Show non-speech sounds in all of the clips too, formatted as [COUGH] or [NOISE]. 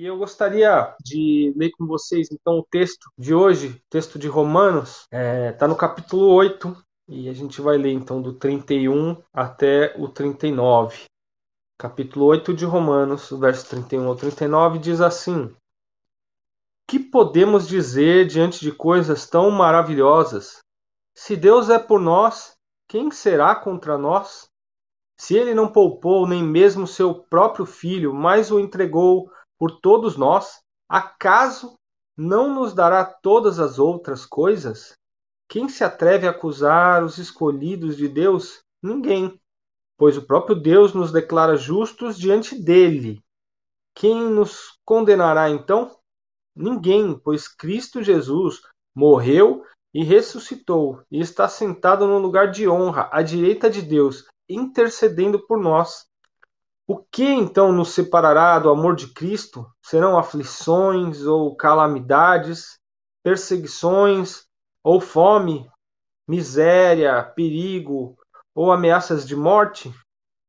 E eu gostaria de ler com vocês, então, o texto de hoje, texto de Romanos, está é, tá no capítulo 8, e a gente vai ler, então, do 31 até o 39. Capítulo 8 de Romanos, verso 31 ao 39, diz assim: Que podemos dizer diante de coisas tão maravilhosas? Se Deus é por nós, quem será contra nós? Se ele não poupou nem mesmo seu próprio filho, mas o entregou por todos nós, acaso não nos dará todas as outras coisas? Quem se atreve a acusar os escolhidos de Deus? Ninguém, pois o próprio Deus nos declara justos diante dele. Quem nos condenará então? Ninguém, pois Cristo Jesus morreu e ressuscitou e está sentado no lugar de honra à direita de Deus, intercedendo por nós. O que então nos separará do amor de Cristo? Serão aflições ou calamidades, perseguições ou fome, miséria, perigo ou ameaças de morte?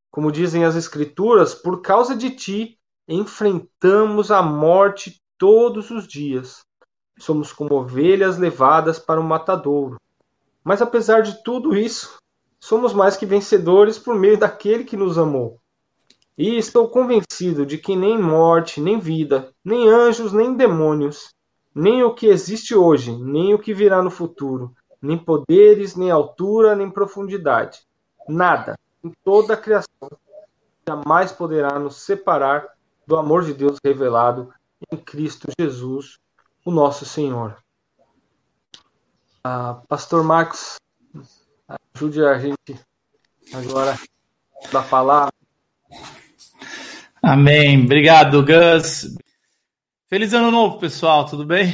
Como dizem as Escrituras, por causa de ti enfrentamos a morte todos os dias. Somos como ovelhas levadas para o matadouro. Mas apesar de tudo isso, somos mais que vencedores por meio daquele que nos amou. E estou convencido de que nem morte, nem vida, nem anjos, nem demônios, nem o que existe hoje, nem o que virá no futuro, nem poderes, nem altura, nem profundidade, nada em toda a criação jamais poderá nos separar do amor de Deus revelado em Cristo Jesus, o nosso Senhor. Ah, Pastor Marcos, ajude a gente agora da palavra. Amém. Obrigado, Gus. Feliz ano novo, pessoal. Tudo bem?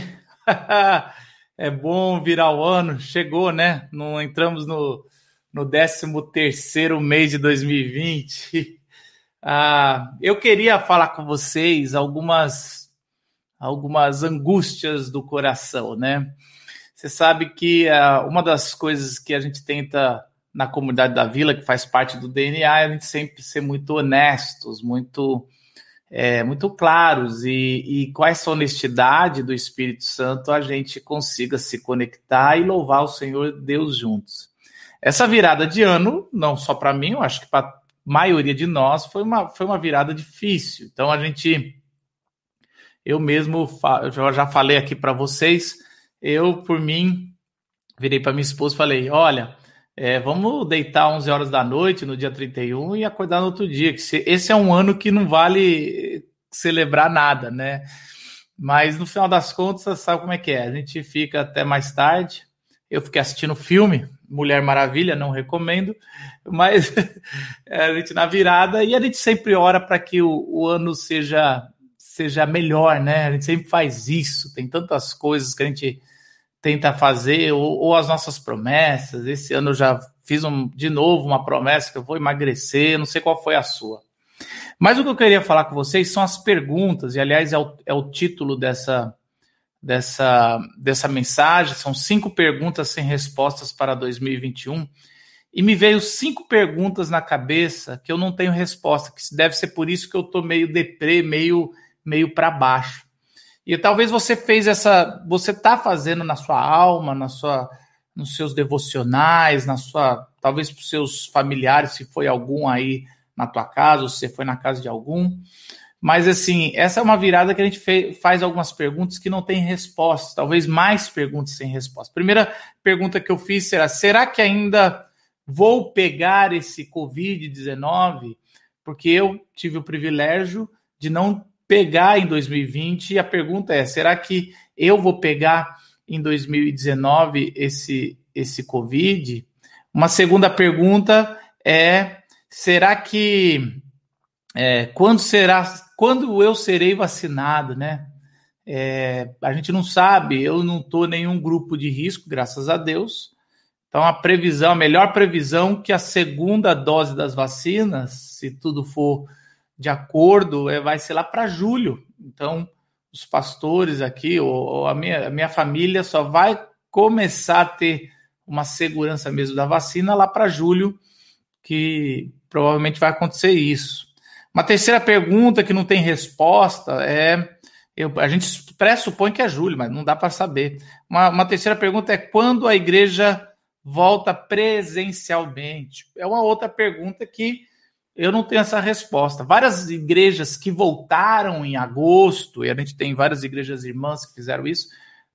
[LAUGHS] é bom virar o ano. Chegou, né? Não entramos no, no 13 terceiro mês de 2020. [LAUGHS] Ah, eu queria falar com vocês algumas algumas angústias do coração, né? Você sabe que ah, uma das coisas que a gente tenta na comunidade da vila, que faz parte do DNA, a gente sempre ser muito honestos, muito é, muito claros e, e com essa honestidade do Espírito Santo a gente consiga se conectar e louvar o Senhor Deus juntos. Essa virada de ano, não só para mim, eu acho que para a maioria de nós foi uma, foi uma virada difícil. Então a gente, eu mesmo eu já falei aqui para vocês, eu por mim virei para minha esposa e falei, olha é, vamos deitar 11 horas da noite no dia 31 e acordar no outro dia. Que esse é um ano que não vale celebrar nada, né? Mas no final das contas, sabe como é que é. A gente fica até mais tarde. Eu fiquei assistindo filme, Mulher Maravilha, não recomendo, mas [LAUGHS] a gente na virada e a gente sempre ora para que o, o ano seja seja melhor, né? A gente sempre faz isso. Tem tantas coisas que a gente tenta fazer, ou, ou, as nossas promessas. Esse ano eu já fiz um, de novo uma promessa que eu vou emagrecer, não sei qual foi a sua. Mas o que eu queria falar com vocês são as perguntas, e aliás é o, é o título dessa, dessa, dessa mensagem, são cinco perguntas sem respostas para 2021. E me veio cinco perguntas na cabeça que eu não tenho resposta, que deve ser por isso que eu tô meio deprê, meio, meio para baixo. E talvez você fez essa, você está fazendo na sua alma, na sua, nos seus devocionais, na sua, talvez para os seus familiares, se foi algum aí na tua casa, ou se você foi na casa de algum. Mas assim, essa é uma virada que a gente fez, faz algumas perguntas que não tem resposta, talvez mais perguntas sem resposta. Primeira pergunta que eu fiz será: será que ainda vou pegar esse Covid-19? Porque eu tive o privilégio de não pegar em 2020. E a pergunta é: será que eu vou pegar em 2019 esse, esse Covid? Uma segunda pergunta é: será que é, quando será quando eu serei vacinado, né? É, a gente não sabe, eu não estou em nenhum grupo de risco, graças a Deus. Então, a previsão, a melhor previsão que a segunda dose das vacinas, se tudo for de acordo, é, vai ser lá para julho. Então, os pastores aqui, ou, ou a, minha, a minha família só vai começar a ter uma segurança mesmo da vacina lá para julho, que provavelmente vai acontecer isso. Uma terceira pergunta que não tem resposta é. Eu, a gente pressupõe que é julho, mas não dá para saber. Uma, uma terceira pergunta é quando a igreja volta presencialmente? É uma outra pergunta que eu não tenho essa resposta. Várias igrejas que voltaram em agosto, e a gente tem várias igrejas irmãs que fizeram isso,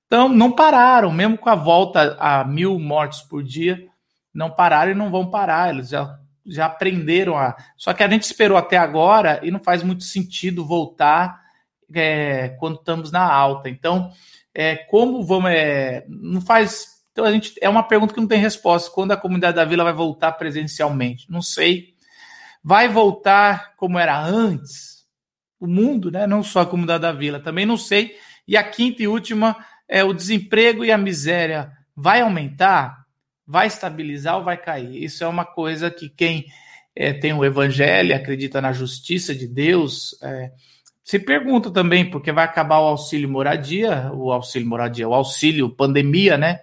então não pararam, mesmo com a volta a mil mortes por dia, não pararam e não vão parar. Eles já, já aprenderam a. Só que a gente esperou até agora e não faz muito sentido voltar é, quando estamos na alta. Então, é, como vamos. É, não faz. Então, a gente é uma pergunta que não tem resposta. Quando a comunidade da vila vai voltar presencialmente? Não sei vai voltar como era antes? O mundo, né? Não só a comunidade da vila, também não sei. E a quinta e última é o desemprego e a miséria vai aumentar, vai estabilizar ou vai cair? Isso é uma coisa que quem é, tem o evangelho, acredita na justiça de Deus, é, se pergunta também, porque vai acabar o auxílio moradia, o auxílio moradia, o auxílio pandemia, né?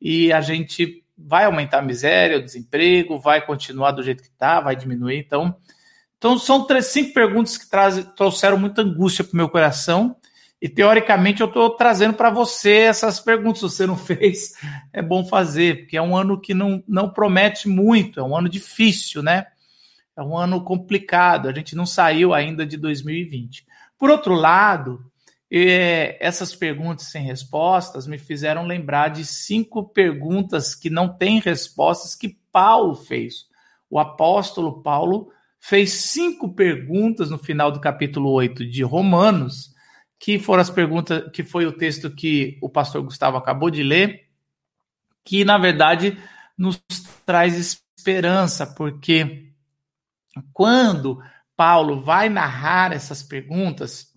E a gente vai aumentar a miséria, o desemprego, vai continuar do jeito que está, vai diminuir. Então, então são três, cinco perguntas que trouxeram muita angústia para o meu coração. E teoricamente eu estou trazendo para você essas perguntas. Se você não [LAUGHS] fez, é bom fazer, porque é um ano que não, não promete muito, é um ano difícil, né? É um ano complicado. A gente não saiu ainda de 2020. Por outro lado, e essas perguntas sem respostas me fizeram lembrar de cinco perguntas que não têm respostas que Paulo fez. O apóstolo Paulo fez cinco perguntas no final do capítulo 8 de Romanos, que foram as perguntas, que foi o texto que o pastor Gustavo acabou de ler, que na verdade nos traz esperança, porque quando Paulo vai narrar essas perguntas,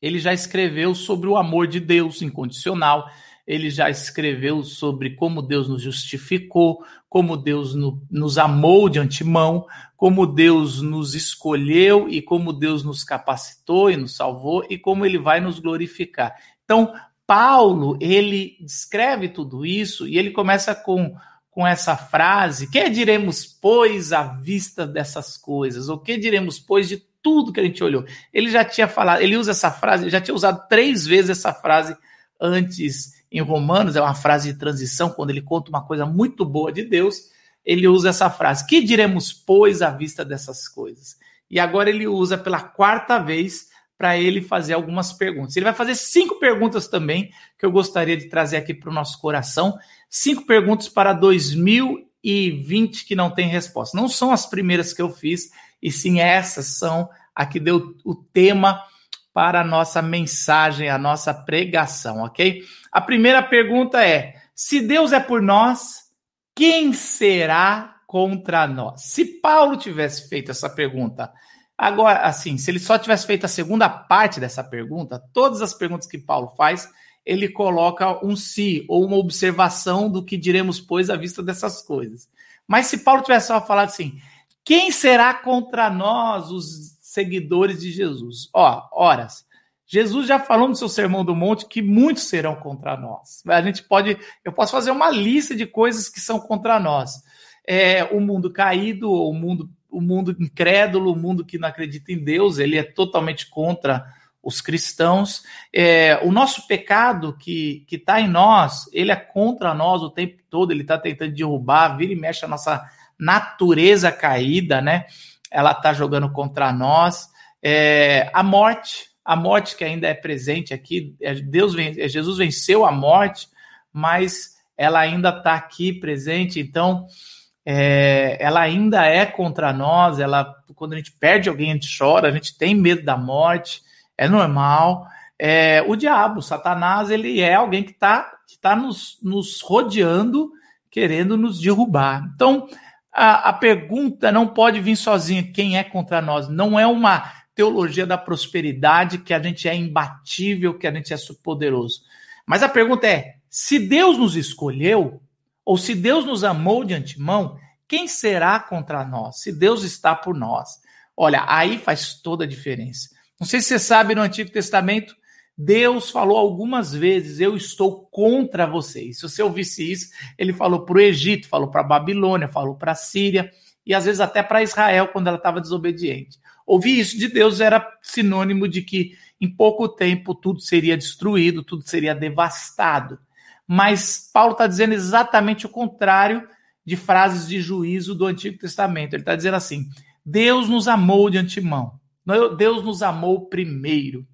ele já escreveu sobre o amor de Deus incondicional, ele já escreveu sobre como Deus nos justificou, como Deus no, nos amou de antemão, como Deus nos escolheu e como Deus nos capacitou e nos salvou e como ele vai nos glorificar. Então, Paulo, ele descreve tudo isso e ele começa com, com essa frase: Que diremos, pois, à vista dessas coisas? O que diremos, pois, de tudo que a gente olhou. Ele já tinha falado, ele usa essa frase, já tinha usado três vezes essa frase antes em Romanos, é uma frase de transição, quando ele conta uma coisa muito boa de Deus, ele usa essa frase: Que diremos, pois, à vista dessas coisas? E agora ele usa pela quarta vez para ele fazer algumas perguntas. Ele vai fazer cinco perguntas também que eu gostaria de trazer aqui para o nosso coração. Cinco perguntas para 2020 que não tem resposta. Não são as primeiras que eu fiz, e sim essas são a que deu o tema para a nossa mensagem, a nossa pregação, ok? A primeira pergunta é: se Deus é por nós, quem será contra nós? Se Paulo tivesse feito essa pergunta, agora, assim, se ele só tivesse feito a segunda parte dessa pergunta, todas as perguntas que Paulo faz, ele coloca um se ou uma observação do que diremos, pois, à vista dessas coisas. Mas se Paulo tivesse só falado assim, quem será contra nós, os seguidores de Jesus? Ó, horas. Jesus já falou no seu Sermão do Monte que muitos serão contra nós. A gente pode, eu posso fazer uma lista de coisas que são contra nós. É, o mundo caído, o mundo, o mundo incrédulo, o mundo que não acredita em Deus, ele é totalmente contra os cristãos. É, o nosso pecado que está em nós, ele é contra nós o tempo todo, ele está tentando derrubar, vira e mexe a nossa natureza caída, né? Ela está jogando contra nós. É, a morte, a morte que ainda é presente aqui, é, Deus, é, Jesus venceu a morte, mas ela ainda está aqui presente. Então, é, ela ainda é contra nós. Ela, quando a gente perde alguém, a gente chora, a gente tem medo da morte, é normal. É, o diabo, Satanás, ele é alguém que está que tá nos, nos rodeando, querendo nos derrubar. Então, a, a pergunta não pode vir sozinha, quem é contra nós? Não é uma teologia da prosperidade, que a gente é imbatível, que a gente é poderoso. Mas a pergunta é: se Deus nos escolheu, ou se Deus nos amou de antemão, quem será contra nós? Se Deus está por nós. Olha, aí faz toda a diferença. Não sei se você sabe, no Antigo Testamento, Deus falou algumas vezes: Eu estou contra vocês. Se você ouvisse isso, ele falou para o Egito, falou para a Babilônia, falou para a Síria e às vezes até para Israel quando ela estava desobediente. Ouvir isso de Deus era sinônimo de que em pouco tempo tudo seria destruído, tudo seria devastado. Mas Paulo está dizendo exatamente o contrário de frases de juízo do Antigo Testamento. Ele está dizendo assim: Deus nos amou de antemão, Deus nos amou primeiro.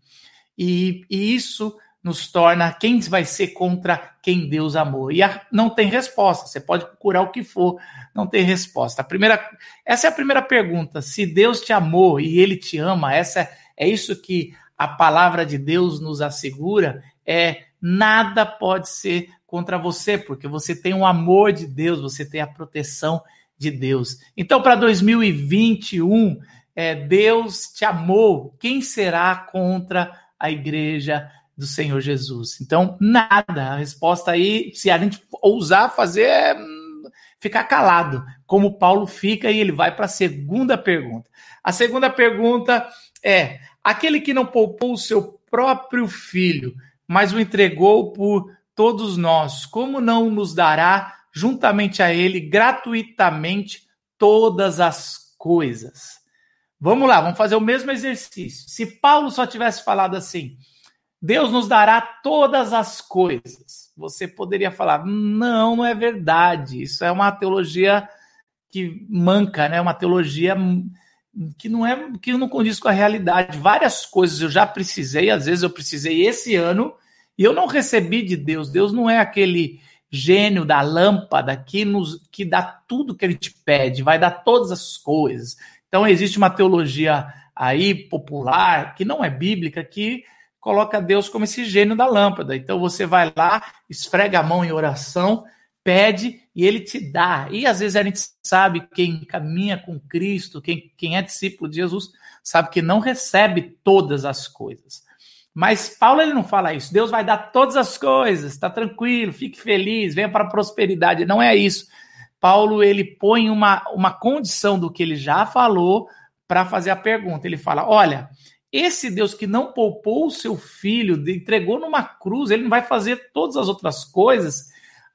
E, e isso nos torna quem vai ser contra quem Deus amou. E a, não tem resposta. Você pode procurar o que for, não tem resposta. A primeira, essa é a primeira pergunta. Se Deus te amou e Ele te ama, essa é isso que a palavra de Deus nos assegura. É nada pode ser contra você, porque você tem o amor de Deus, você tem a proteção de Deus. Então, para 2021, é, Deus te amou. Quem será contra a igreja do Senhor Jesus. Então, nada. A resposta aí, se a gente ousar fazer, é hum, ficar calado, como Paulo fica, e ele vai para a segunda pergunta. A segunda pergunta é: aquele que não poupou o seu próprio filho, mas o entregou por todos nós, como não nos dará juntamente a ele gratuitamente todas as coisas? Vamos lá, vamos fazer o mesmo exercício. Se Paulo só tivesse falado assim, Deus nos dará todas as coisas. Você poderia falar, não, não é verdade. Isso é uma teologia que manca, né? Uma teologia que não é que não condiz com a realidade. Várias coisas eu já precisei, às vezes eu precisei esse ano e eu não recebi de Deus. Deus não é aquele gênio da lâmpada que nos que dá tudo que ele te pede, vai dar todas as coisas. Então existe uma teologia aí popular que não é bíblica que coloca Deus como esse gênio da lâmpada. Então você vai lá, esfrega a mão em oração, pede e ele te dá. E às vezes a gente sabe quem caminha com Cristo, quem, quem é discípulo de Jesus, sabe que não recebe todas as coisas. Mas Paulo ele não fala isso. Deus vai dar todas as coisas, está tranquilo, fique feliz, venha para a prosperidade. Não é isso. Paulo ele põe uma, uma condição do que ele já falou para fazer a pergunta. Ele fala: olha, esse Deus que não poupou o seu filho, entregou numa cruz, ele não vai fazer todas as outras coisas.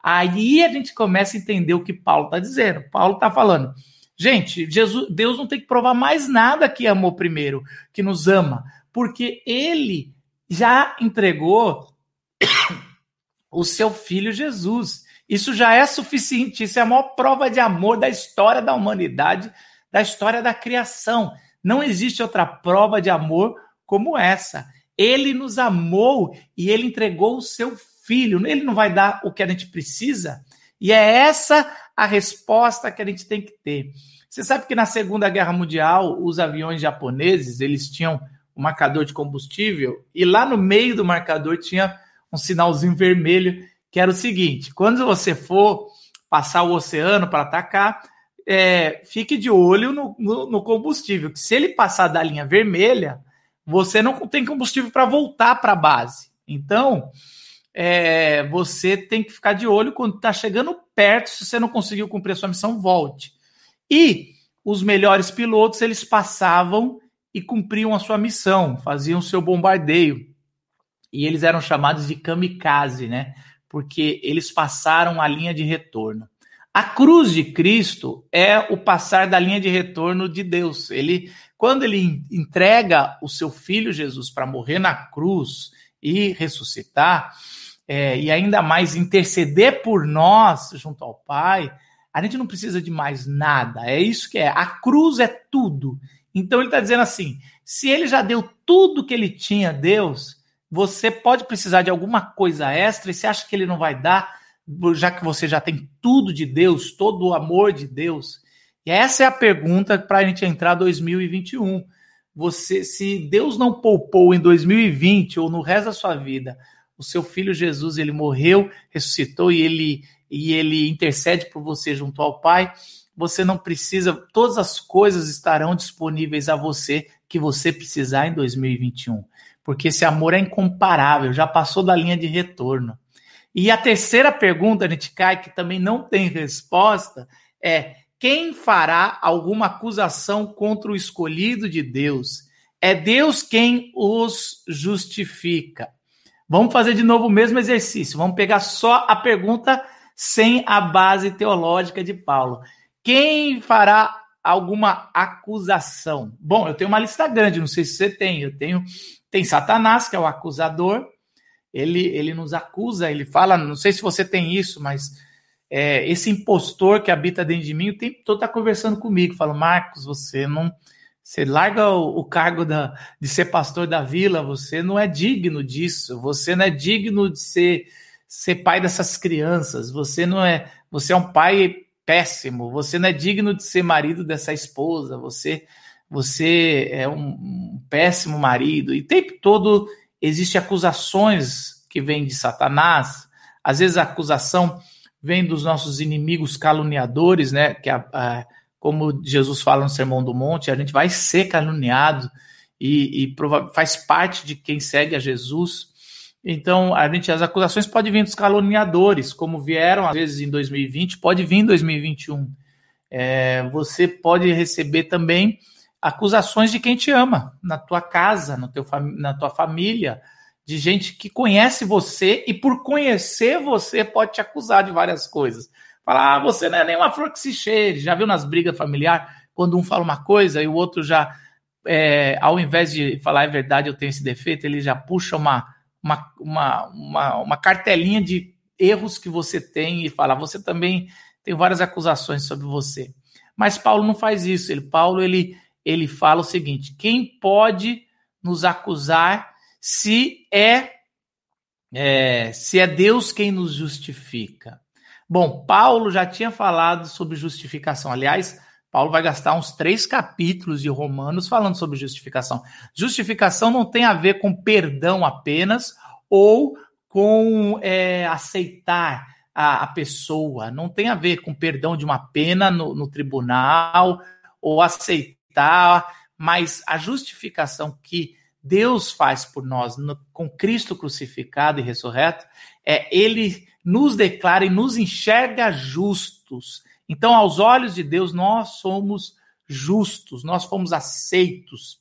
Aí a gente começa a entender o que Paulo está dizendo. Paulo está falando, gente, Jesus, Deus não tem que provar mais nada que amou primeiro, que nos ama, porque ele já entregou [COUGHS] o seu filho Jesus. Isso já é suficiente, isso é a maior prova de amor da história da humanidade, da história da criação. Não existe outra prova de amor como essa. Ele nos amou e ele entregou o seu filho. Ele não vai dar o que a gente precisa? E é essa a resposta que a gente tem que ter. Você sabe que na Segunda Guerra Mundial, os aviões japoneses, eles tinham um marcador de combustível e lá no meio do marcador tinha um sinalzinho vermelho que era o seguinte: quando você for passar o oceano para atacar, é, fique de olho no, no, no, combustível, que se ele passar da linha vermelha, você não tem combustível para voltar para a base. Então, é, você tem que ficar de olho quando está chegando perto, se você não conseguiu cumprir a sua missão, volte. E os melhores pilotos, eles passavam e cumpriam a sua missão, faziam o seu bombardeio. E eles eram chamados de kamikaze, né? Porque eles passaram a linha de retorno. A cruz de Cristo é o passar da linha de retorno de Deus. Ele, quando ele entrega o seu filho Jesus para morrer na cruz e ressuscitar, é, e ainda mais interceder por nós junto ao Pai, a gente não precisa de mais nada. É isso que é. A cruz é tudo. Então ele está dizendo assim: se ele já deu tudo que ele tinha a Deus, você pode precisar de alguma coisa extra e você acha que ele não vai dar já que você já tem tudo de Deus, todo o amor de Deus? E essa é a pergunta para a gente entrar 2021. Você, se Deus não poupou em 2020 ou no resto da sua vida, o seu filho Jesus, ele morreu, ressuscitou e ele e ele intercede por você junto ao Pai, você não precisa, todas as coisas estarão disponíveis a você que você precisar em 2021, porque esse amor é incomparável, já passou da linha de retorno. E a terceira pergunta, cai que também não tem resposta, é: quem fará alguma acusação contra o escolhido de Deus? É Deus quem os justifica. Vamos fazer de novo o mesmo exercício. Vamos pegar só a pergunta sem a base teológica de Paulo. Quem fará alguma acusação? Bom, eu tenho uma lista grande, não sei se você tem. Eu tenho tem Satanás, que é o acusador. Ele ele nos acusa, ele fala, não sei se você tem isso, mas é, esse impostor que habita dentro de mim o tempo todo está conversando comigo, fala, Marcos, você não você larga o, o cargo da, de ser pastor da vila, você não é digno disso, você não é digno de ser, ser pai dessas crianças, você não é, você é um pai péssimo, você não é digno de ser marido dessa esposa, você você é um, péssimo marido. E o tempo todo existem acusações que vêm de Satanás, às vezes a acusação vem dos nossos inimigos caluniadores, né? Que a, a como Jesus fala no Sermão do Monte, a gente vai ser caluniado e, e faz parte de quem segue a Jesus. Então, a gente, as acusações podem vir dos caluniadores, como vieram às vezes em 2020, pode vir em 2021. É, você pode receber também acusações de quem te ama, na tua casa, no teu, na tua família, de gente que conhece você e por conhecer você pode te acusar de várias coisas. Falar, ah, você não é nenhuma flor que se cheire. Já viu nas brigas familiares, quando um fala uma coisa e o outro já, é, ao invés de falar é verdade, eu tenho esse defeito, ele já puxa uma, uma, uma, uma, uma cartelinha de erros que você tem e fala, você também tem várias acusações sobre você. Mas Paulo não faz isso. Ele, Paulo ele, ele fala o seguinte: quem pode nos acusar se é, é se é Deus quem nos justifica? Bom, Paulo já tinha falado sobre justificação. Aliás, Paulo vai gastar uns três capítulos de Romanos falando sobre justificação. Justificação não tem a ver com perdão apenas ou com é, aceitar a, a, pessoa, não tem a ver com perdão de uma pena no, no tribunal ou aceitar, mas a justificação que Deus faz por nós no, com Cristo crucificado e ressurreto é ele nos declara e nos enxerga justos. Então, aos olhos de Deus, nós somos justos, nós fomos aceitos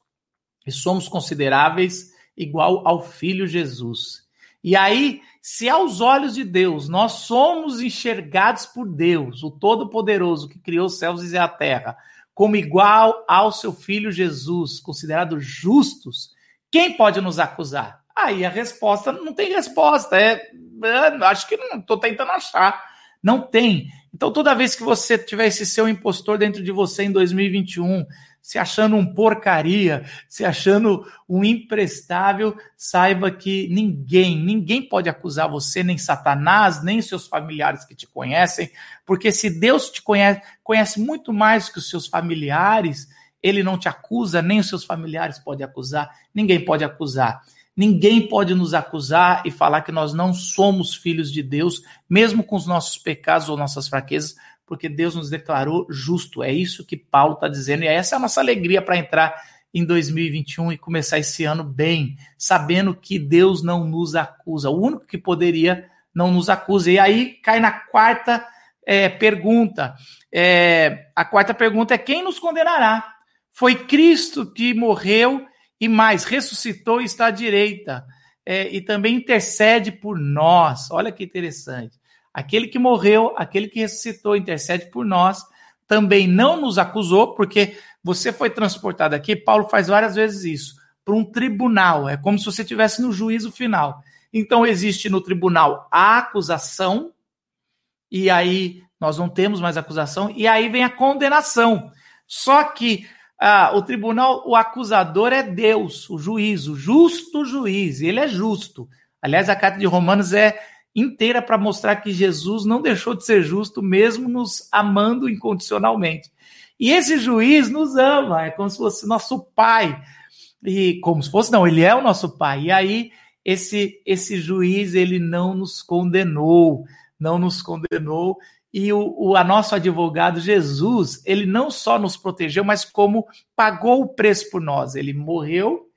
e somos consideráveis igual ao Filho Jesus. E aí, se aos olhos de Deus nós somos enxergados por Deus, o Todo-Poderoso que criou os céus e a terra, como igual ao seu Filho Jesus, considerados justos, quem pode nos acusar? Aí a resposta não tem resposta. É, é acho que não estou tentando achar. Não tem. Então, toda vez que você tiver esse seu impostor dentro de você em 2021, se achando um porcaria, se achando um imprestável, saiba que ninguém, ninguém pode acusar você, nem Satanás, nem seus familiares que te conhecem, porque se Deus te conhece, conhece muito mais que os seus familiares, ele não te acusa, nem os seus familiares podem acusar, ninguém pode acusar. Ninguém pode nos acusar e falar que nós não somos filhos de Deus, mesmo com os nossos pecados ou nossas fraquezas, porque Deus nos declarou justo. É isso que Paulo está dizendo, e essa é a nossa alegria para entrar em 2021 e começar esse ano bem, sabendo que Deus não nos acusa. O único que poderia não nos acusa. E aí cai na quarta é, pergunta. É, a quarta pergunta é: quem nos condenará? Foi Cristo que morreu e mais, ressuscitou e está à direita. É, e também intercede por nós. Olha que interessante. Aquele que morreu, aquele que ressuscitou, intercede por nós. Também não nos acusou, porque você foi transportado aqui. Paulo faz várias vezes isso para um tribunal. É como se você estivesse no juízo final. Então, existe no tribunal a acusação, e aí nós não temos mais acusação, e aí vem a condenação. Só que ah, o tribunal, o acusador é Deus, o juiz, o justo juiz, ele é justo. Aliás, a carta de Romanos é inteira para mostrar que Jesus não deixou de ser justo, mesmo nos amando incondicionalmente. E esse juiz nos ama, é como se fosse nosso pai. E como se fosse, não, ele é o nosso pai. E aí, esse, esse juiz, ele não nos condenou, não nos condenou, e o, o a nosso advogado Jesus, ele não só nos protegeu, mas como pagou o preço por nós. Ele morreu,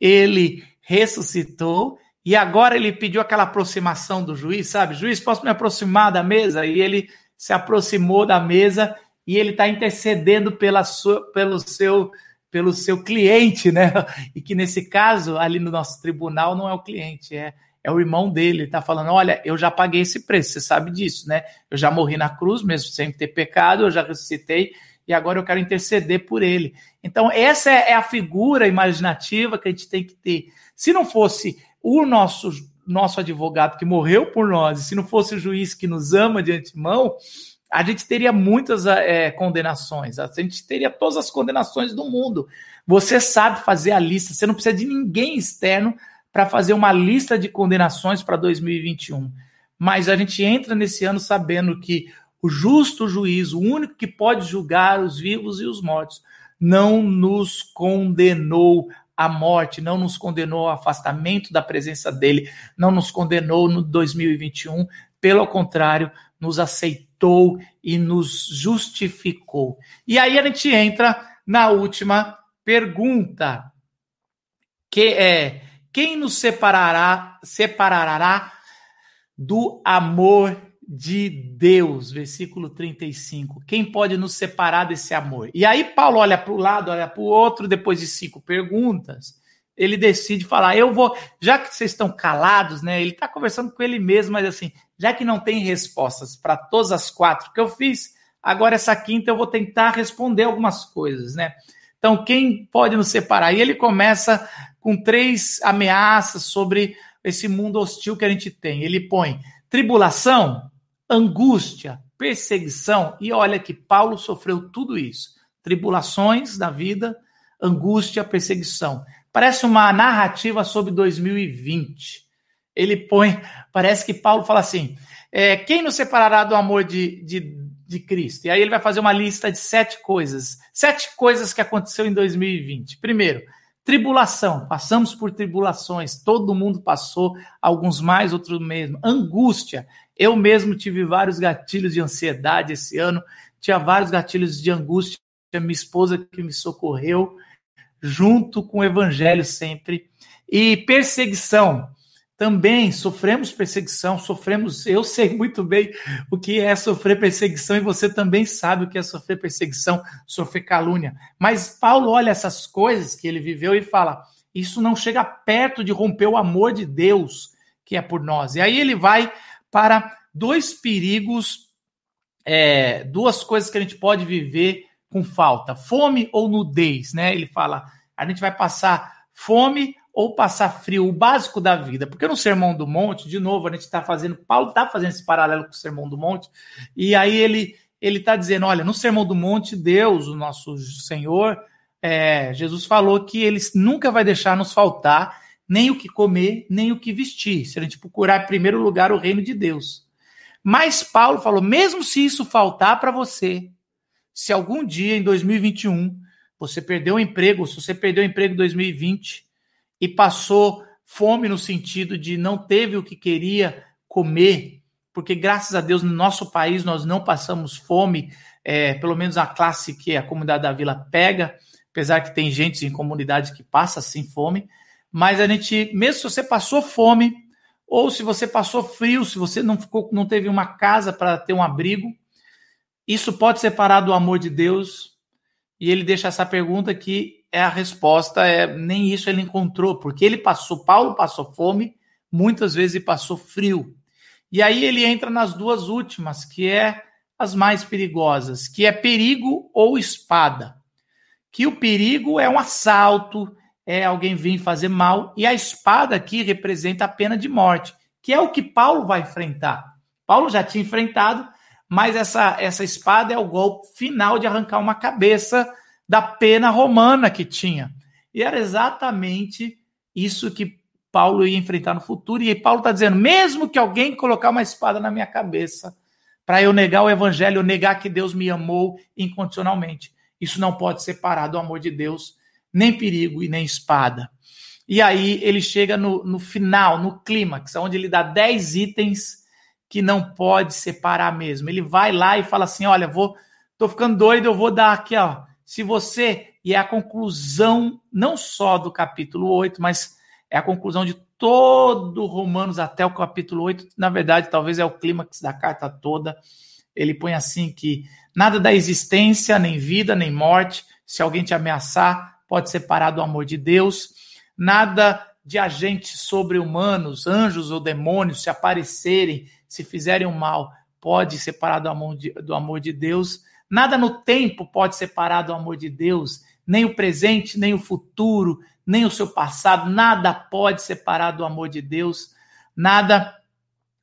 ele ressuscitou e agora ele pediu aquela aproximação do juiz, sabe? Juiz, posso me aproximar da mesa? E ele se aproximou da mesa e ele está intercedendo pela sua, pelo seu pelo seu cliente, né? [LAUGHS] E que nesse caso, ali no nosso tribunal, não é o cliente, é, é o irmão dele, está falando: olha, eu já paguei esse preço, você sabe disso, né? Eu já morri na cruz, mesmo sem ter pecado, eu já ressuscitei, e agora eu quero interceder por ele. Então, essa é, é a figura imaginativa que a gente tem que ter. Se não fosse o nosso, nosso advogado que morreu por nós, se não fosse o juiz que nos ama de antemão, a gente teria muitas é, condenações, a gente teria todas as condenações do mundo. Você sabe fazer a lista, você não precisa de ninguém externo para fazer uma lista de condenações para 2021. Mas a gente entra nesse ano sabendo que o justo juiz, o único que pode julgar os vivos e os mortos, não nos condenou à morte, não nos condenou ao afastamento da presença dele, não nos condenou no 2021, pelo contrário, nos aceitou e nos justificou. E aí a gente entra na última pergunta, que é: quem nos separará separará do amor de Deus, versículo 35. Quem pode nos separar desse amor? E aí Paulo olha para o lado, olha para o outro, depois de cinco perguntas, ele decide falar: eu vou, já que vocês estão calados, né? Ele está conversando com ele mesmo, mas assim, já que não tem respostas para todas as quatro que eu fiz, agora essa quinta eu vou tentar responder algumas coisas, né? Então, quem pode nos separar? E ele começa com três ameaças sobre esse mundo hostil que a gente tem. Ele põe tribulação, angústia, perseguição, e olha que Paulo sofreu tudo isso: tribulações da vida, angústia, perseguição. Parece uma narrativa sobre 2020. Ele põe, parece que Paulo fala assim: é, quem nos separará do amor de, de, de Cristo? E aí ele vai fazer uma lista de sete coisas, sete coisas que aconteceu em 2020. Primeiro, Tribulação, passamos por tribulações, todo mundo passou, alguns mais, outros mesmo. Angústia, eu mesmo tive vários gatilhos de ansiedade esse ano, tinha vários gatilhos de angústia, minha esposa que me socorreu, junto com o evangelho sempre. E perseguição, também sofremos perseguição, sofremos, eu sei muito bem o que é sofrer perseguição e você também sabe o que é sofrer perseguição, sofrer calúnia. Mas Paulo olha essas coisas que ele viveu e fala: isso não chega perto de romper o amor de Deus que é por nós. E aí ele vai para dois perigos, é, duas coisas que a gente pode viver com falta: fome ou nudez, né? Ele fala: a gente vai passar fome ou passar frio, o básico da vida. Porque no Sermão do Monte, de novo, a gente está fazendo, Paulo está fazendo esse paralelo com o Sermão do Monte, e aí ele ele está dizendo, olha, no Sermão do Monte, Deus, o nosso Senhor, é, Jesus falou que ele nunca vai deixar nos faltar nem o que comer, nem o que vestir, se a gente procurar em primeiro lugar o reino de Deus. Mas Paulo falou, mesmo se isso faltar para você, se algum dia em 2021 você perdeu o emprego, se você perdeu o emprego em 2020, e passou fome no sentido de não teve o que queria comer, porque graças a Deus no nosso país nós não passamos fome, é, pelo menos a classe que a comunidade da vila pega, apesar que tem gente em comunidade que passa sim fome, mas a gente, mesmo se você passou fome, ou se você passou frio, se você não ficou, não teve uma casa para ter um abrigo, isso pode separar do amor de Deus. E ele deixa essa pergunta que é a resposta é nem isso ele encontrou, porque ele passou, Paulo passou fome, muitas vezes passou frio. E aí ele entra nas duas últimas, que é as mais perigosas, que é perigo ou espada. Que o perigo é um assalto, é alguém vir fazer mal, e a espada aqui representa a pena de morte, que é o que Paulo vai enfrentar. Paulo já tinha enfrentado, mas essa, essa espada é o golpe final de arrancar uma cabeça da pena romana que tinha. E era exatamente isso que Paulo ia enfrentar no futuro. E Paulo está dizendo: mesmo que alguém colocar uma espada na minha cabeça para eu negar o evangelho, negar que Deus me amou incondicionalmente, isso não pode separar do amor de Deus, nem perigo e nem espada. E aí ele chega no, no final, no clímax, onde ele dá 10 itens que não pode separar mesmo. Ele vai lá e fala assim: olha, vou, tô ficando doido, eu vou dar aqui, ó se você, e é a conclusão não só do capítulo 8, mas é a conclusão de todo Romanos até o capítulo 8, na verdade, talvez é o clímax da carta toda. Ele põe assim que nada da existência, nem vida, nem morte, se alguém te ameaçar, pode separar do amor de Deus. Nada de agentes sobre-humanos, anjos ou demônios, se aparecerem, se fizerem o mal, pode separar do amor de, do amor de Deus Nada no tempo pode separar do amor de Deus, nem o presente, nem o futuro, nem o seu passado, nada pode separar do amor de Deus, nada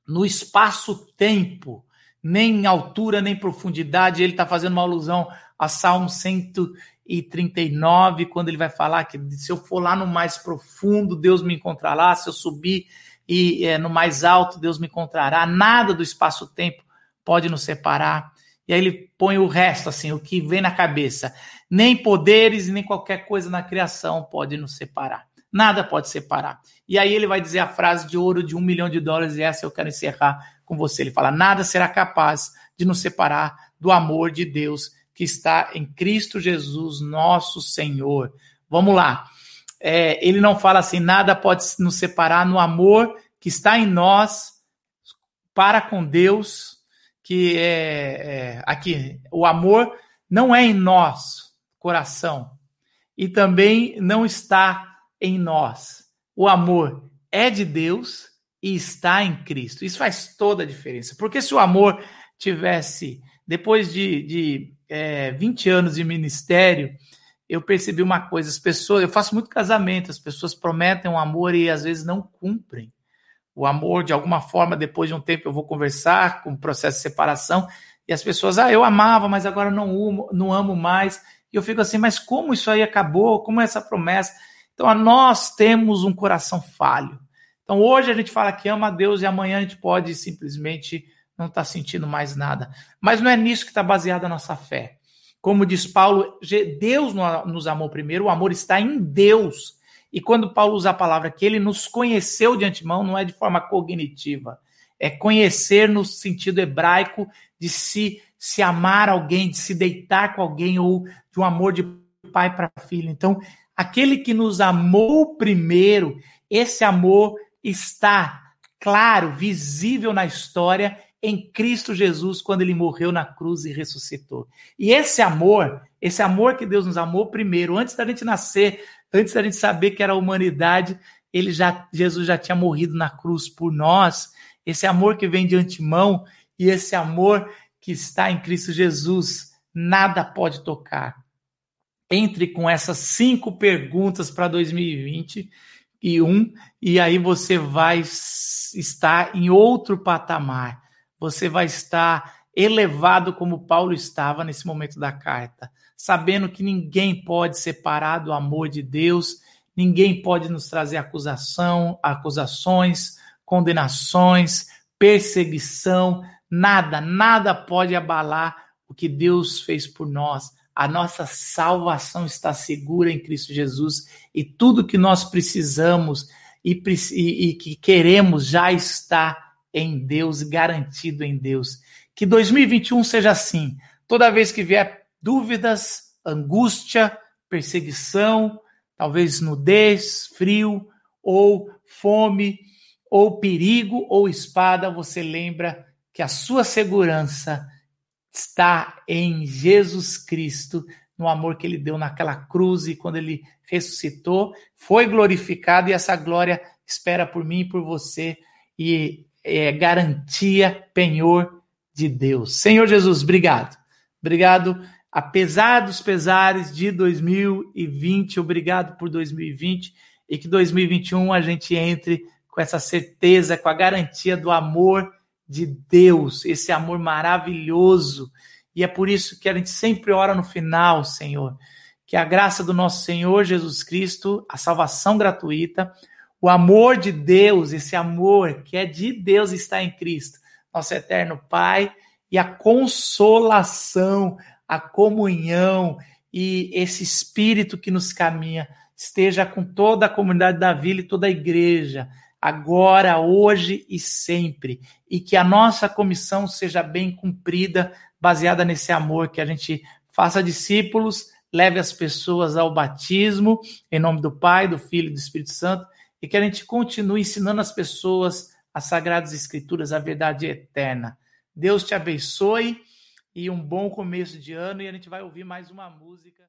no espaço-tempo, nem em altura, nem profundidade. Ele está fazendo uma alusão a Salmo 139, quando ele vai falar que se eu for lá no mais profundo, Deus me encontrará, se eu subir e é, no mais alto, Deus me encontrará. Nada do espaço-tempo pode nos separar. E aí ele põe o resto, assim, o que vem na cabeça. Nem poderes nem qualquer coisa na criação pode nos separar. Nada pode separar. E aí ele vai dizer a frase de ouro de um milhão de dólares, e essa eu quero encerrar com você. Ele fala: nada será capaz de nos separar do amor de Deus que está em Cristo Jesus, nosso Senhor. Vamos lá. É, ele não fala assim, nada pode nos separar no amor que está em nós para com Deus, que é, é aqui, o amor não é em nós, coração e também não está em nós. O amor é de Deus e está em Cristo. Isso faz toda a diferença. Porque se o amor tivesse, depois de, de é, 20 anos de ministério, eu percebi uma coisa: as pessoas, eu faço muito casamento, as pessoas prometem um amor e às vezes não cumprem. O amor, de alguma forma, depois de um tempo, eu vou conversar com o processo de separação, e as pessoas, ah, eu amava, mas agora não amo, não amo mais. E eu fico assim, mas como isso aí acabou? Como é essa promessa? Então, nós temos um coração falho. Então, hoje a gente fala que ama a Deus e amanhã a gente pode simplesmente não estar tá sentindo mais nada. Mas não é nisso que está baseada a nossa fé. Como diz Paulo, Deus nos amou primeiro, o amor está em Deus. E quando Paulo usa a palavra que ele nos conheceu de antemão, não é de forma cognitiva, é conhecer no sentido hebraico de se se amar alguém, de se deitar com alguém ou de um amor de pai para filho. Então, aquele que nos amou primeiro, esse amor está claro, visível na história em Cristo Jesus quando ele morreu na cruz e ressuscitou. E esse amor, esse amor que Deus nos amou primeiro, antes da gente nascer, antes da gente saber que era a humanidade, ele já Jesus já tinha morrido na cruz por nós. Esse amor que vem de antemão e esse amor que está em Cristo Jesus, nada pode tocar. Entre com essas cinco perguntas para 2021 e aí você vai estar em outro patamar. Você vai estar elevado como Paulo estava nesse momento da carta, sabendo que ninguém pode separar do amor de Deus, ninguém pode nos trazer acusação, acusações, condenações, perseguição, Nada, nada pode abalar o que Deus fez por nós. A nossa salvação está segura em Cristo Jesus e tudo que nós precisamos e, e, e que queremos já está em Deus, garantido em Deus. Que 2021 seja assim. Toda vez que vier dúvidas, angústia, perseguição, talvez nudez, frio, ou fome, ou perigo, ou espada, você lembra que a sua segurança está em Jesus Cristo, no amor que ele deu naquela cruz e quando ele ressuscitou, foi glorificado e essa glória espera por mim e por você e é garantia, penhor de Deus. Senhor Jesus, obrigado. Obrigado, apesar dos pesares de 2020, obrigado por 2020 e que 2021 a gente entre com essa certeza, com a garantia do amor de Deus, esse amor maravilhoso. E é por isso que a gente sempre ora no final, Senhor, que a graça do nosso Senhor Jesus Cristo, a salvação gratuita, o amor de Deus, esse amor que é de Deus está em Cristo, nosso eterno Pai, e a consolação, a comunhão e esse espírito que nos caminha esteja com toda a comunidade da vila e toda a igreja agora, hoje e sempre, e que a nossa comissão seja bem cumprida, baseada nesse amor, que a gente faça discípulos, leve as pessoas ao batismo, em nome do Pai, do Filho e do Espírito Santo, e que a gente continue ensinando as pessoas as Sagradas Escrituras, a verdade eterna. Deus te abençoe e um bom começo de ano, e a gente vai ouvir mais uma música.